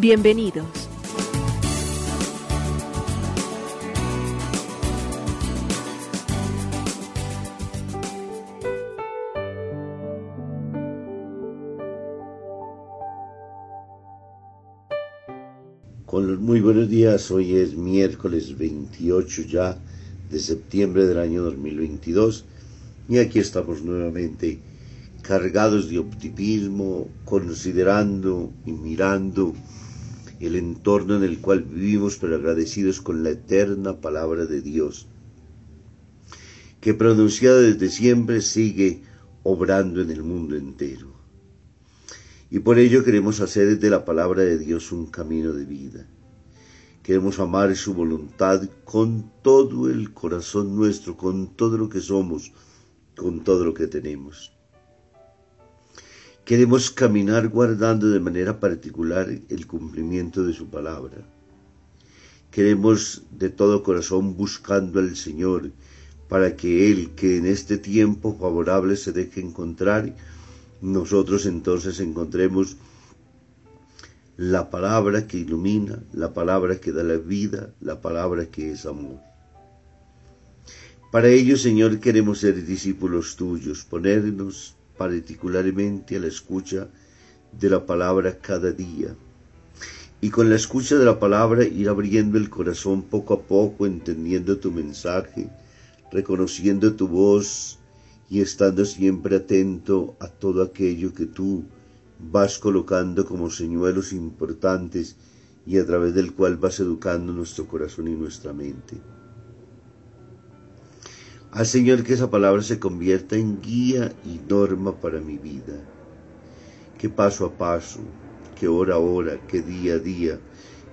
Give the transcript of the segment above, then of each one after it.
Bienvenidos. Con muy buenos días, hoy es miércoles 28 ya de septiembre del año 2022 y aquí estamos nuevamente cargados de optimismo, considerando y mirando el entorno en el cual vivimos, pero agradecidos con la eterna palabra de Dios, que pronunciada desde siempre sigue obrando en el mundo entero. Y por ello queremos hacer de la palabra de Dios un camino de vida. Queremos amar su voluntad con todo el corazón nuestro, con todo lo que somos, con todo lo que tenemos. Queremos caminar guardando de manera particular el cumplimiento de su palabra. Queremos de todo corazón buscando al Señor para que Él, que en este tiempo favorable se deje encontrar, nosotros entonces encontremos la palabra que ilumina, la palabra que da la vida, la palabra que es amor. Para ello, Señor, queremos ser discípulos tuyos, ponernos particularmente a la escucha de la palabra cada día. Y con la escucha de la palabra ir abriendo el corazón poco a poco, entendiendo tu mensaje, reconociendo tu voz y estando siempre atento a todo aquello que tú vas colocando como señuelos importantes y a través del cual vas educando nuestro corazón y nuestra mente. Al Señor que esa palabra se convierta en guía y norma para mi vida. Que paso a paso, que hora a hora, que día a día,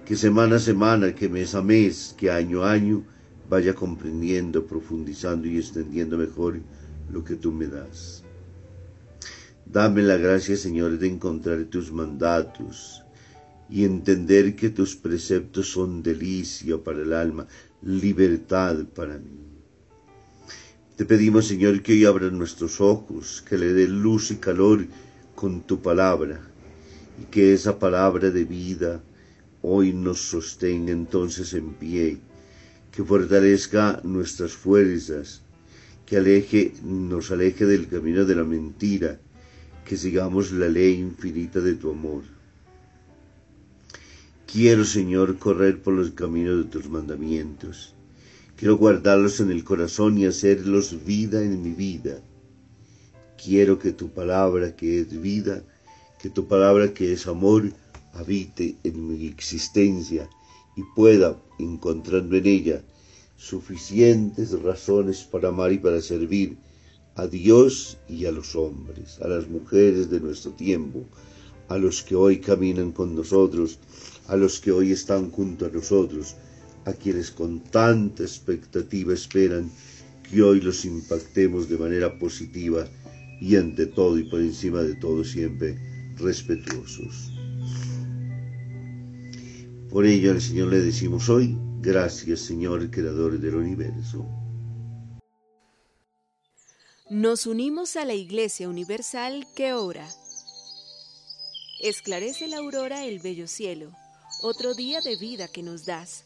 que semana a semana, que mes a mes, que año a año, vaya comprendiendo, profundizando y extendiendo mejor lo que tú me das. Dame la gracia, Señor, de encontrar tus mandatos y entender que tus preceptos son delicia para el alma, libertad para mí. Te pedimos, Señor, que hoy abran nuestros ojos, que le dé luz y calor con tu palabra, y que esa palabra de vida hoy nos sostenga entonces en pie, que fortalezca nuestras fuerzas, que aleje, nos aleje del camino de la mentira, que sigamos la ley infinita de tu amor. Quiero, Señor, correr por los caminos de tus mandamientos Quiero guardarlos en el corazón y hacerlos vida en mi vida. Quiero que tu palabra que es vida, que tu palabra que es amor, habite en mi existencia y pueda, encontrando en ella suficientes razones para amar y para servir a Dios y a los hombres, a las mujeres de nuestro tiempo, a los que hoy caminan con nosotros, a los que hoy están junto a nosotros, a quienes con tanta expectativa esperan que hoy los impactemos de manera positiva y ante todo y por encima de todo siempre respetuosos. Por ello al Señor le decimos hoy, gracias Señor, Creador del universo. Nos unimos a la Iglesia Universal que ora. Esclarece la aurora el bello cielo, otro día de vida que nos das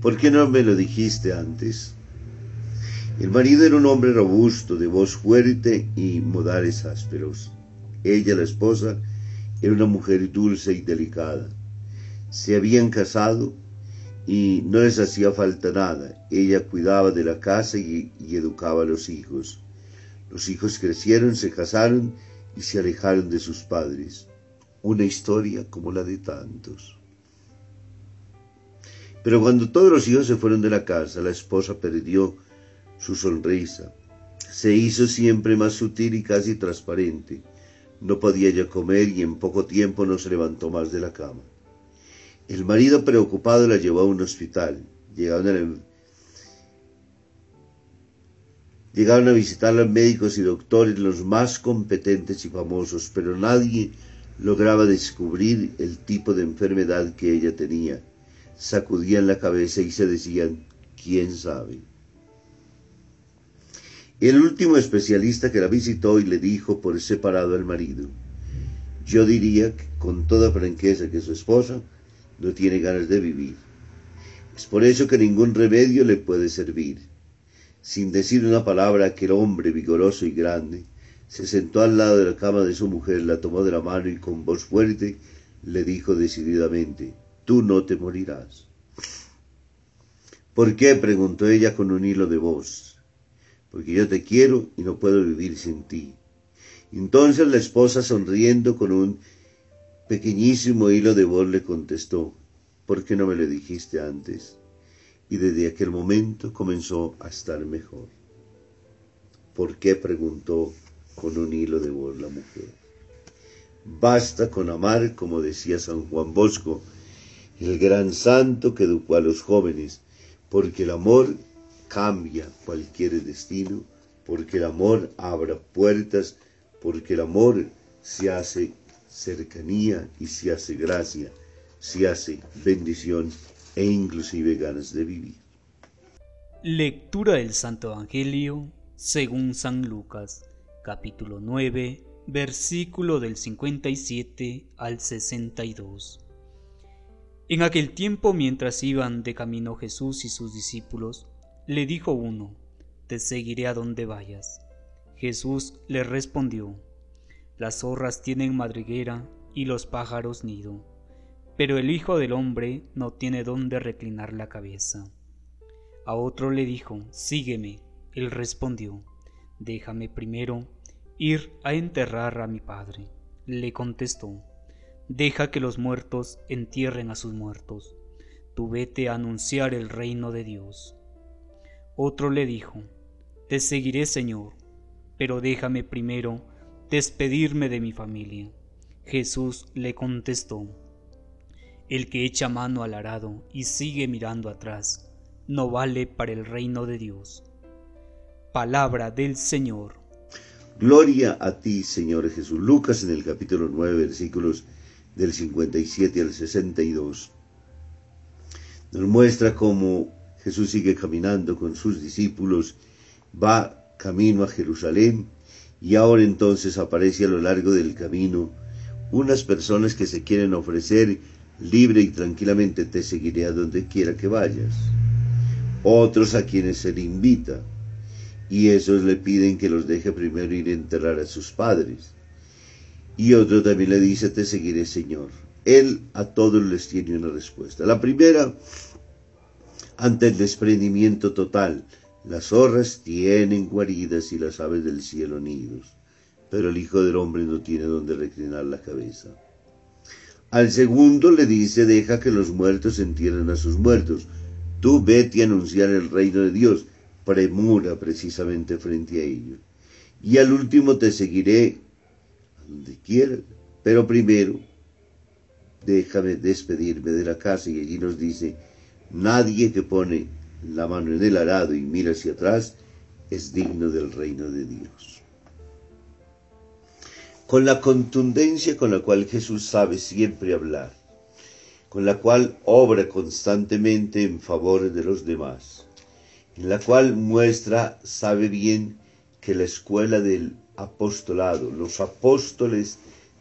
¿Por qué no me lo dijiste antes? El marido era un hombre robusto, de voz fuerte y modales ásperos. Ella, la esposa, era una mujer dulce y delicada. Se habían casado y no les hacía falta nada. Ella cuidaba de la casa y, y, educaba a los hijos. Los hijos crecieron, se casaron y se alejaron de sus padres. Una historia como la de tantos. Pero cuando todos los hijos se fueron de la casa, la esposa perdió su sonrisa. Se hizo siempre más sutil y casi transparente. No podía ya comer y en poco tiempo no se levantó más de la cama. El marido preocupado la llevó a un hospital. Llegaron a, Llegaron a visitar a médicos y doctores, los más competentes y famosos, pero nadie lograba descubrir el tipo de enfermedad que ella tenía sacudían la cabeza y se decían, ¿quién sabe? El último especialista que la visitó y le dijo por separado al marido, yo diría con toda franqueza que su esposa no tiene ganas de vivir. Es por eso que ningún remedio le puede servir. Sin decir una palabra, aquel hombre vigoroso y grande se sentó al lado de la cama de su mujer, la tomó de la mano y con voz fuerte le dijo decididamente, tú no te morirás. ¿Por qué? preguntó ella con un hilo de voz. Porque yo te quiero y no puedo vivir sin ti. Entonces la esposa, sonriendo con un pequeñísimo hilo de voz, le contestó, ¿por qué no me lo dijiste antes? Y desde aquel momento comenzó a estar mejor. ¿Por qué? preguntó con un hilo de voz la mujer. Basta con amar, como decía San Juan Bosco, el gran santo que educó a los jóvenes, porque el amor cambia cualquier destino, porque el amor abra puertas, porque el amor se hace cercanía y se hace gracia, se hace bendición e inclusive ganas de vivir. Lectura del Santo Evangelio según San Lucas, capítulo 9, versículo del 57 al 62. En aquel tiempo, mientras iban de camino Jesús y sus discípulos, le dijo uno, Te seguiré a donde vayas. Jesús le respondió, Las zorras tienen madriguera y los pájaros nido, pero el Hijo del Hombre no tiene dónde reclinar la cabeza. A otro le dijo, Sígueme. Él respondió, Déjame primero ir a enterrar a mi Padre. Le contestó, Deja que los muertos entierren a sus muertos. Tú vete a anunciar el reino de Dios. Otro le dijo, Te seguiré, Señor, pero déjame primero despedirme de mi familia. Jesús le contestó, El que echa mano al arado y sigue mirando atrás, no vale para el reino de Dios. Palabra del Señor. Gloria a ti, Señor Jesús. Lucas en el capítulo 9, versículos del 57 al 62, nos muestra cómo Jesús sigue caminando con sus discípulos, va camino a Jerusalén y ahora entonces aparece a lo largo del camino unas personas que se quieren ofrecer libre y tranquilamente te seguiré a donde quiera que vayas. Otros a quienes se le invita y esos le piden que los deje primero ir a enterrar a sus padres. Y otro también le dice, te seguiré Señor. Él a todos les tiene una respuesta. La primera, ante el desprendimiento total, las zorras tienen guaridas y las aves del cielo nidos, pero el Hijo del Hombre no tiene donde reclinar la cabeza. Al segundo le dice, deja que los muertos entierren a sus muertos. Tú vete a anunciar el reino de Dios. Premura precisamente frente a ellos. Y al último te seguiré donde quiera, pero primero déjame despedirme de la casa y allí nos dice, Nadie que pone la mano en el arado y mira hacia atrás es digno del reino de Dios. Con la contundencia con la cual Jesús sabe siempre hablar, con la cual obra constantemente en favor de los demás, en la cual muestra, sabe bien que la escuela del apostolado, los apóstoles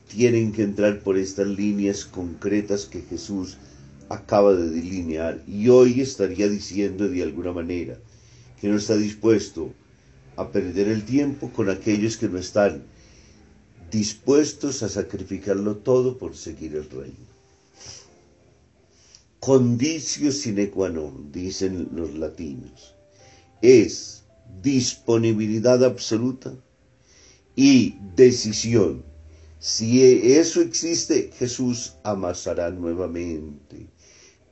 tienen que entrar por estas líneas concretas que Jesús acaba de delinear. Y hoy estaría diciendo de alguna manera que no está dispuesto a perder el tiempo con aquellos que no están dispuestos a sacrificarlo todo por seguir el reino. Condicio sine qua non, dicen los latinos, es disponibilidad absoluta y decisión. Si eso existe, Jesús amasará nuevamente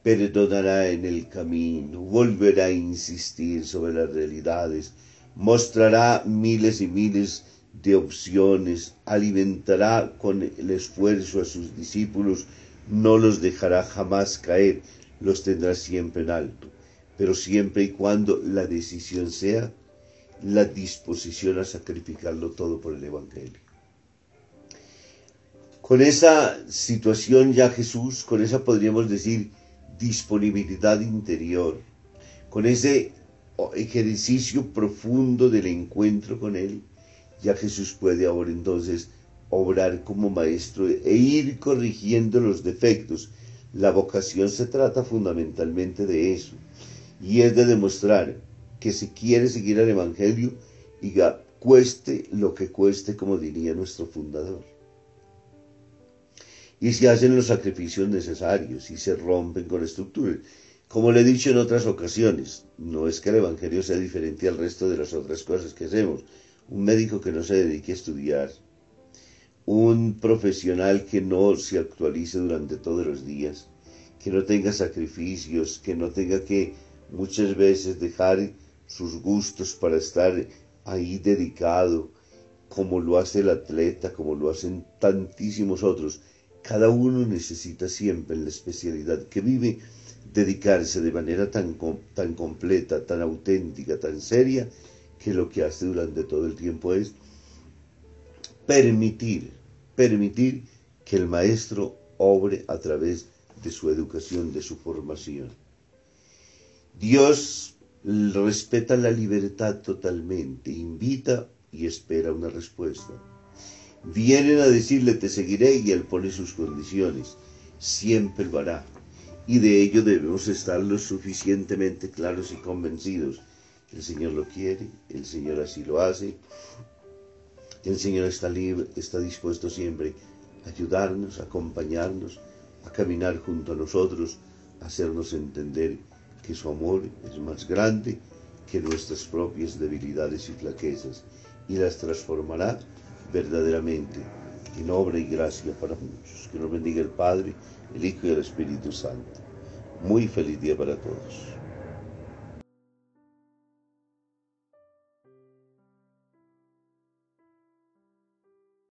perdonará en el camino, volverá a insistir sobre las realidades, mostrará miles y miles de opciones, alimentará con el esfuerzo a sus discípulos, no los dejará jamás caer, los tendrá siempre en alto, pero siempre y cuando la decisión sea la disposición a sacrificarlo todo por el Evangelio. Con esa situación ya Jesús, con esa podríamos decir, disponibilidad interior, con ese ejercicio profundo del encuentro con Él, ya Jesús puede ahora entonces obrar como maestro e ir corrigiendo los defectos. La vocación se trata fundamentalmente de eso, y es de demostrar que se quiere seguir al Evangelio y cueste lo que cueste, como diría nuestro fundador y se hacen los sacrificios necesarios y se rompen con estructuras. Como le he dicho en otras ocasiones, no es que el Evangelio sea diferente al resto de las otras cosas que hacemos. Un médico que no se dedique a estudiar, un profesional que no se actualice durante todos los días, que no tenga sacrificios, que no tenga que muchas veces dejar sus gustos para estar ahí dedicado, como lo hace el atleta, como lo hacen tantísimos otros cada uno necesita siempre en la especialidad que vive dedicarse de manera tan, tan completa, tan auténtica, tan seria, que lo que hace durante todo el tiempo es permitir, permitir que el maestro obre a través de su educación, de su formación. Dios respeta la libertad totalmente, invita y espera una respuesta. Vienen a decirle te seguiré y él pone sus condiciones. Siempre lo hará. Y de ello debemos estar lo suficientemente claros y convencidos. El Señor lo quiere, el Señor así lo hace. El Señor está libre, está dispuesto siempre a ayudarnos, a acompañarnos, a caminar junto a nosotros, a hacernos entender que su amor es más grande que nuestras propias debilidades y flaquezas y las transformará verdaderamente en obra y gracia para muchos. Que nos bendiga el Padre, el Hijo y el Espíritu Santo. Muy feliz día para todos.